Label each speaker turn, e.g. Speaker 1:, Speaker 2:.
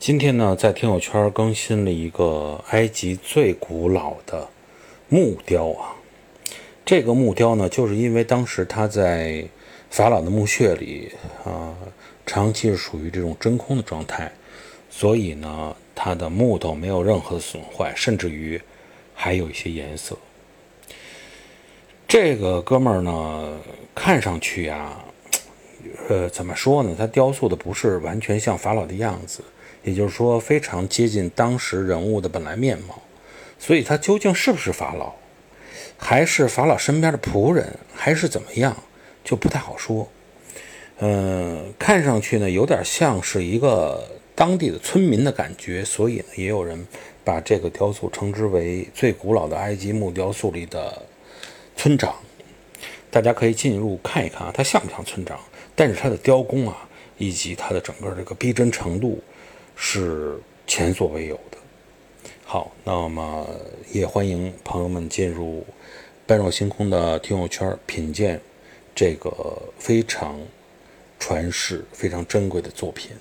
Speaker 1: 今天呢，在听友圈更新了一个埃及最古老的木雕啊。这个木雕呢，就是因为当时它在法老的墓穴里啊，长期是属于这种真空的状态，所以呢，它的木头没有任何的损坏，甚至于还有一些颜色。这个哥们儿呢，看上去呀，呃，怎么说呢？他雕塑的不是完全像法老的样子。也就是说，非常接近当时人物的本来面貌，所以他究竟是不是法老，还是法老身边的仆人，还是怎么样，就不太好说。嗯，看上去呢，有点像是一个当地的村民的感觉，所以呢，也有人把这个雕塑称之为最古老的埃及木雕塑里的村长。大家可以进入看一看啊，它像不像村长？但是它的雕工啊，以及它的整个这个逼真程度。是前所未有的。好，那么也欢迎朋友们进入般若星空的听友圈，品鉴这个非常传世、非常珍贵的作品。